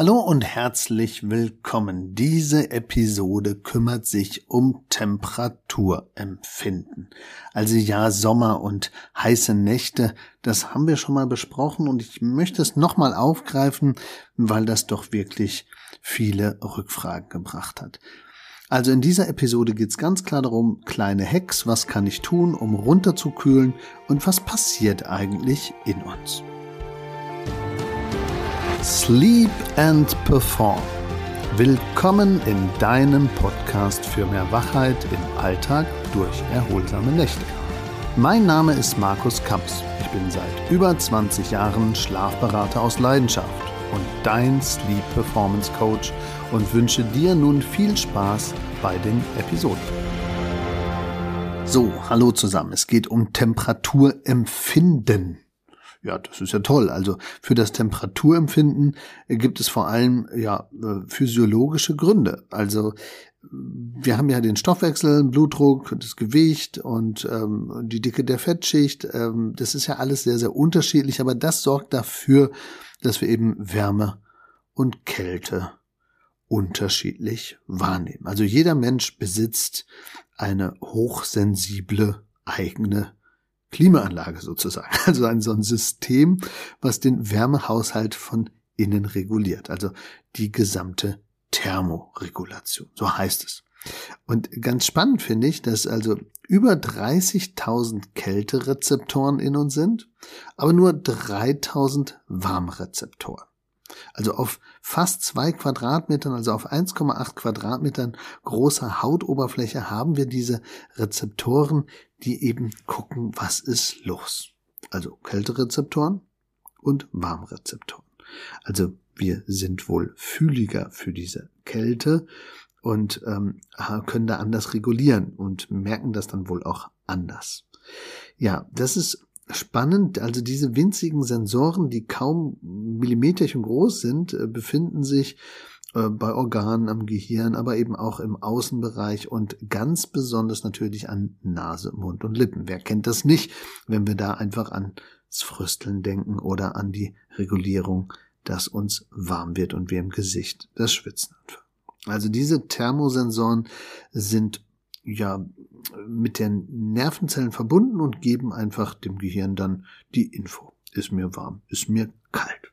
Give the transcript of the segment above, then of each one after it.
Hallo und herzlich willkommen. Diese Episode kümmert sich um Temperaturempfinden. Also ja, Sommer und heiße Nächte, das haben wir schon mal besprochen und ich möchte es nochmal aufgreifen, weil das doch wirklich viele Rückfragen gebracht hat. Also in dieser Episode geht es ganz klar darum, kleine Hacks, was kann ich tun, um runterzukühlen und was passiert eigentlich in uns. Sleep and Perform. Willkommen in deinem Podcast für mehr Wachheit im Alltag durch erholsame Nächte. Mein Name ist Markus Kamps. Ich bin seit über 20 Jahren Schlafberater aus Leidenschaft und dein Sleep Performance Coach und wünsche dir nun viel Spaß bei den Episoden. So, hallo zusammen. Es geht um Temperaturempfinden. Ja, das ist ja toll. Also für das Temperaturempfinden gibt es vor allem ja äh, physiologische Gründe. Also wir haben ja den Stoffwechsel, Blutdruck, das Gewicht und ähm, die Dicke der Fettschicht. Ähm, das ist ja alles sehr, sehr unterschiedlich, aber das sorgt dafür, dass wir eben Wärme und Kälte unterschiedlich wahrnehmen. Also jeder Mensch besitzt eine hochsensible eigene Klimaanlage sozusagen. Also ein so ein System, was den Wärmehaushalt von innen reguliert. Also die gesamte Thermoregulation. So heißt es. Und ganz spannend finde ich, dass also über 30.000 Kälterezeptoren in uns sind, aber nur 3.000 Warmrezeptoren. Also auf fast zwei Quadratmetern, also auf 1,8 Quadratmetern großer Hautoberfläche haben wir diese Rezeptoren, die eben gucken, was ist los. Also Kälterezeptoren und Warmrezeptoren. Also wir sind wohl fühliger für diese Kälte und ähm, können da anders regulieren und merken das dann wohl auch anders. Ja, das ist spannend. Also diese winzigen Sensoren, die kaum Millimeterchen groß sind, äh, befinden sich äh, bei Organen am Gehirn, aber eben auch im Außenbereich und ganz besonders natürlich an Nase, Mund und Lippen. Wer kennt das nicht, wenn wir da einfach ans Frösteln denken oder an die Regulierung, dass uns warm wird und wir im Gesicht das Schwitzen anfangen. Also diese Thermosensoren sind ja mit den Nervenzellen verbunden und geben einfach dem Gehirn dann die Info. Ist mir warm, ist mir kalt.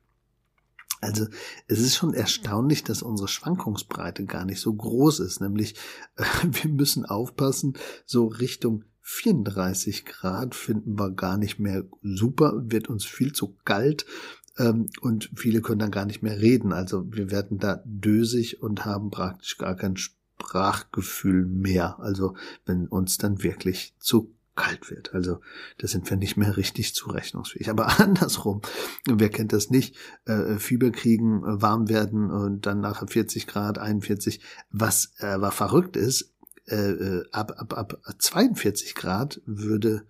Also es ist schon erstaunlich, dass unsere Schwankungsbreite gar nicht so groß ist. Nämlich wir müssen aufpassen, so Richtung 34 Grad finden wir gar nicht mehr super, wird uns viel zu kalt ähm, und viele können dann gar nicht mehr reden. Also wir werden da dösig und haben praktisch gar kein Sprachgefühl mehr. Also wenn uns dann wirklich zu kalt wird. Also da sind wir nicht mehr richtig zurechnungsfähig. Aber andersrum, wer kennt das nicht? Äh, Fieber kriegen, äh, warm werden und dann nachher 40 Grad, 41. Was äh, aber verrückt ist, äh, äh ab, ab, ab 42 Grad würde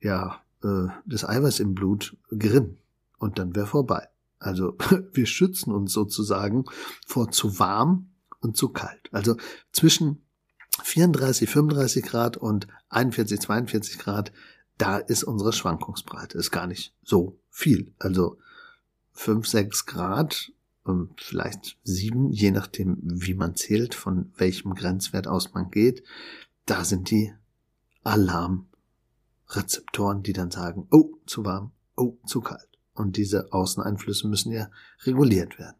ja äh, das Eiweiß im Blut gerinnen und dann wäre vorbei. Also wir schützen uns sozusagen vor zu warm und zu kalt. Also zwischen 34, 35 Grad und 41, 42 Grad, da ist unsere Schwankungsbreite. Ist gar nicht so viel. Also 5, 6 Grad, vielleicht 7, je nachdem, wie man zählt, von welchem Grenzwert aus man geht. Da sind die Alarmrezeptoren, die dann sagen, oh, zu warm, oh, zu kalt. Und diese Außeneinflüsse müssen ja reguliert werden.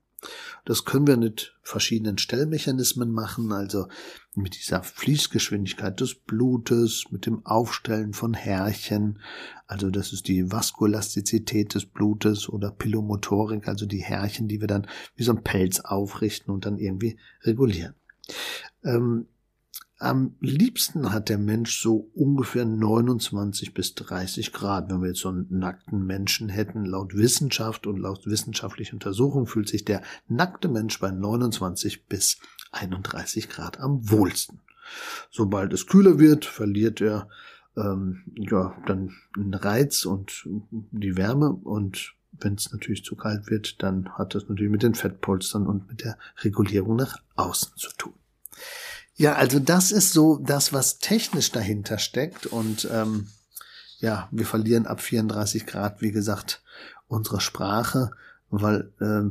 Das können wir mit verschiedenen Stellmechanismen machen, also mit dieser Fließgeschwindigkeit des Blutes, mit dem Aufstellen von Härchen, also das ist die Vaskulastizität des Blutes oder Pilomotorik, also die Härchen, die wir dann wie so ein Pelz aufrichten und dann irgendwie regulieren. Ähm, am liebsten hat der Mensch so ungefähr 29 bis 30 Grad. Wenn wir jetzt so einen nackten Menschen hätten, laut Wissenschaft und laut wissenschaftlicher Untersuchung fühlt sich der nackte Mensch bei 29 bis 31 Grad am wohlsten. Sobald es kühler wird, verliert er ähm, ja dann den Reiz und die Wärme und wenn es natürlich zu kalt wird, dann hat das natürlich mit den Fettpolstern und mit der Regulierung nach außen zu tun. Ja, also das ist so das, was technisch dahinter steckt. Und ähm, ja, wir verlieren ab 34 Grad, wie gesagt, unsere Sprache. weil äh,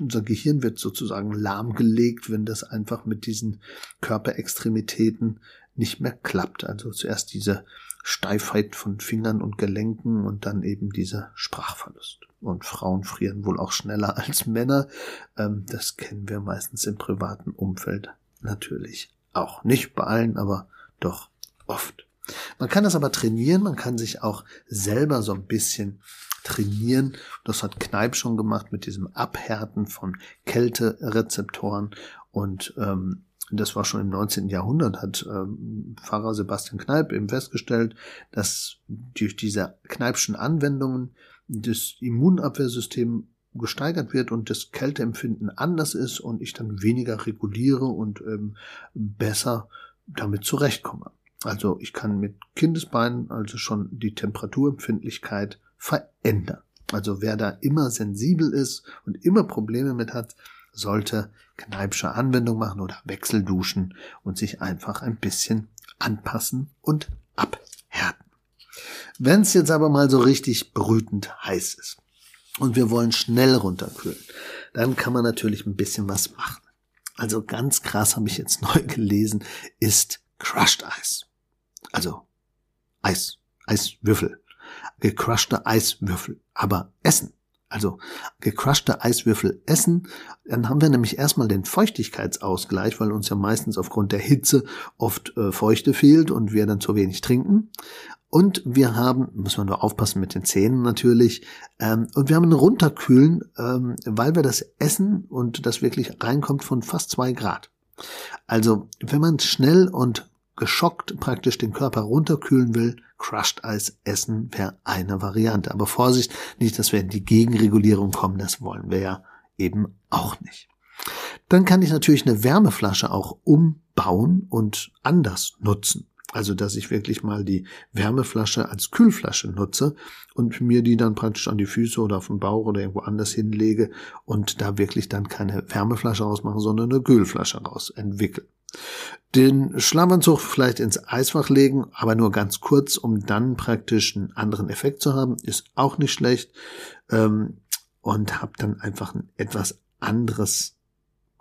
unser Gehirn wird sozusagen lahmgelegt, wenn das einfach mit diesen Körperextremitäten nicht mehr klappt. Also zuerst diese Steifheit von Fingern und Gelenken und dann eben dieser Sprachverlust. Und Frauen frieren wohl auch schneller als Männer. Ähm, das kennen wir meistens im privaten Umfeld natürlich auch. Nicht bei allen, aber doch oft. Man kann das aber trainieren, man kann sich auch selber so ein bisschen trainieren. Das hat Kneip schon gemacht mit diesem Abhärten von Kälterezeptoren und ähm, das war schon im 19. Jahrhundert, hat ähm, Pfarrer Sebastian Kneip eben festgestellt, dass durch diese Kneipschen Anwendungen das Immunabwehrsystem gesteigert wird und das Kälteempfinden anders ist und ich dann weniger reguliere und ähm, besser damit zurechtkomme. Also ich kann mit Kindesbeinen also schon die Temperaturempfindlichkeit verändern. Also wer da immer sensibel ist und immer Probleme mit hat, sollte Kneipsche Anwendung machen oder Wechselduschen und sich einfach ein bisschen anpassen und abhärten. Wenn es jetzt aber mal so richtig brütend heiß ist und wir wollen schnell runterkühlen, dann kann man natürlich ein bisschen was machen. Also ganz krass habe ich jetzt neu gelesen, ist Crushed Eis. Also Eis, Eiswürfel, gecrushte Eiswürfel, aber essen. Also gecrushte Eiswürfel essen, dann haben wir nämlich erstmal den Feuchtigkeitsausgleich, weil uns ja meistens aufgrund der Hitze oft äh, Feuchte fehlt und wir dann zu wenig trinken. Und wir haben, muss man nur aufpassen mit den Zähnen natürlich, ähm, und wir haben ein Runterkühlen, ähm, weil wir das essen und das wirklich reinkommt von fast zwei Grad. Also wenn man schnell und geschockt praktisch den Körper runterkühlen will, Crushed Eis essen wäre eine Variante. Aber Vorsicht, nicht, dass wir in die Gegenregulierung kommen, das wollen wir ja eben auch nicht. Dann kann ich natürlich eine Wärmeflasche auch umbauen und anders nutzen. Also, dass ich wirklich mal die Wärmeflasche als Kühlflasche nutze und mir die dann praktisch an die Füße oder auf den Bauch oder irgendwo anders hinlege und da wirklich dann keine Wärmeflasche rausmache, sondern eine Kühlflasche raus entwickle. Den Schlafanzug vielleicht ins Eisfach legen, aber nur ganz kurz, um dann praktisch einen anderen Effekt zu haben, ist auch nicht schlecht. Ähm, und habe dann einfach ein etwas anderes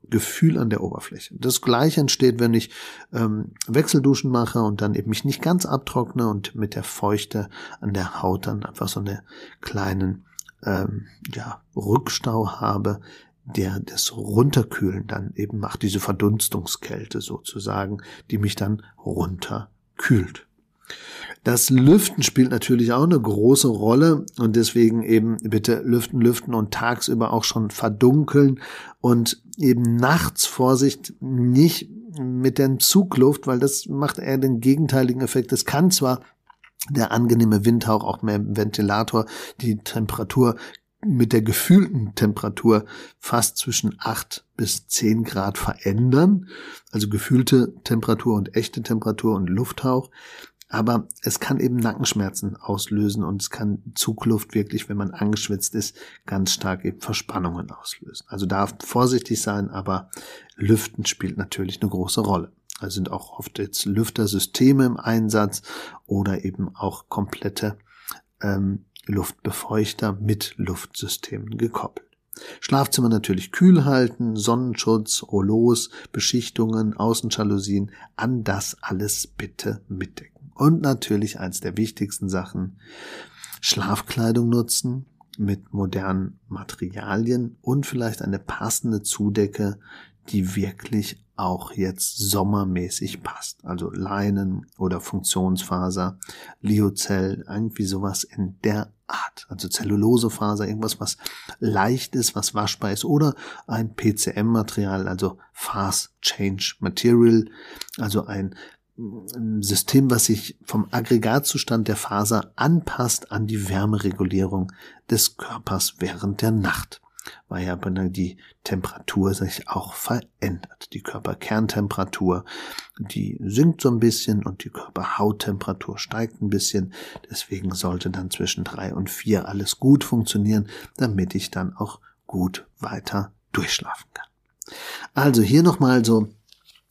Gefühl an der Oberfläche. Das gleiche entsteht, wenn ich ähm, Wechselduschen mache und dann eben mich nicht ganz abtrockne und mit der Feuchte an der Haut dann einfach so eine kleinen ähm, ja, Rückstau habe, der das Runterkühlen dann eben macht, diese Verdunstungskälte sozusagen, die mich dann runterkühlt. Das Lüften spielt natürlich auch eine große Rolle und deswegen eben bitte lüften, lüften und tagsüber auch schon verdunkeln und eben nachts Vorsicht nicht mit der Zugluft, weil das macht eher den gegenteiligen Effekt. Es kann zwar der angenehme Windhauch auch mehr Ventilator die Temperatur mit der gefühlten Temperatur fast zwischen acht bis zehn Grad verändern. Also gefühlte Temperatur und echte Temperatur und Lufthauch. Aber es kann eben Nackenschmerzen auslösen und es kann Zugluft wirklich, wenn man angeschwitzt ist, ganz stark eben Verspannungen auslösen. Also darf vorsichtig sein, aber Lüften spielt natürlich eine große Rolle. Also sind auch oft jetzt Lüftersysteme im Einsatz oder eben auch komplette ähm, Luftbefeuchter mit Luftsystemen gekoppelt. Schlafzimmer natürlich kühl halten, Sonnenschutz, Rollos, Beschichtungen, Außenjalousien, an das alles bitte mitdecken. Und natürlich eins der wichtigsten Sachen, Schlafkleidung nutzen mit modernen Materialien und vielleicht eine passende Zudecke, die wirklich auch jetzt sommermäßig passt. Also Leinen oder Funktionsfaser, Liozell, irgendwie sowas in der Art. Also Zellulosefaser, irgendwas, was leicht ist, was waschbar ist oder ein PCM-Material, also Fast Change Material, also ein System, was sich vom Aggregatzustand der Faser anpasst an die Wärmeregulierung des Körpers während der Nacht weil ja die Temperatur sich auch verändert. Die Körperkerntemperatur, die sinkt so ein bisschen und die Körperhauttemperatur steigt ein bisschen. Deswegen sollte dann zwischen drei und vier alles gut funktionieren, damit ich dann auch gut weiter durchschlafen kann. Also hier nochmal so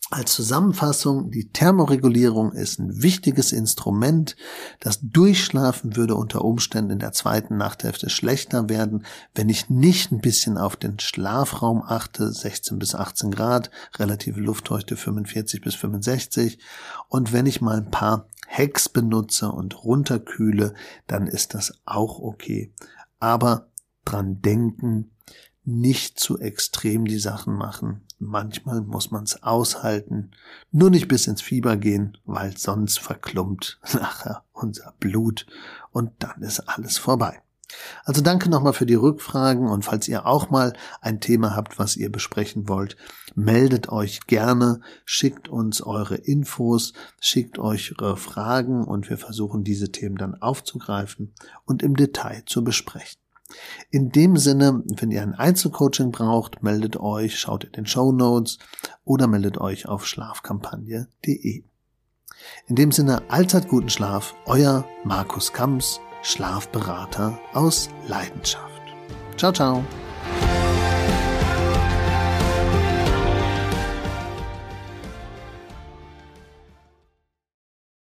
Als Zusammenfassung, die Thermoregulierung ist ein wichtiges Instrument. Das Durchschlafen würde unter Umständen in der zweiten Nachthälfte schlechter werden, wenn ich nicht ein bisschen auf den Schlafraum achte, 16 bis 18 Grad, relative Luftfeuchte 45 bis 65. Und wenn ich mal ein paar Hacks benutze und runterkühle, dann ist das auch okay. Aber dran denken, nicht zu extrem die Sachen machen. Manchmal muss man es aushalten, nur nicht bis ins Fieber gehen, weil sonst verklumpt nachher unser Blut und dann ist alles vorbei. Also danke nochmal für die Rückfragen und falls ihr auch mal ein Thema habt, was ihr besprechen wollt, meldet euch gerne, schickt uns eure Infos, schickt euch eure Fragen und wir versuchen diese Themen dann aufzugreifen und im Detail zu besprechen. In dem Sinne, wenn ihr ein Einzelcoaching braucht, meldet euch, schaut in den Show Notes oder meldet euch auf schlafkampagne.de. In dem Sinne, allzeit guten Schlaf, euer Markus Kamps, Schlafberater aus Leidenschaft. Ciao, ciao.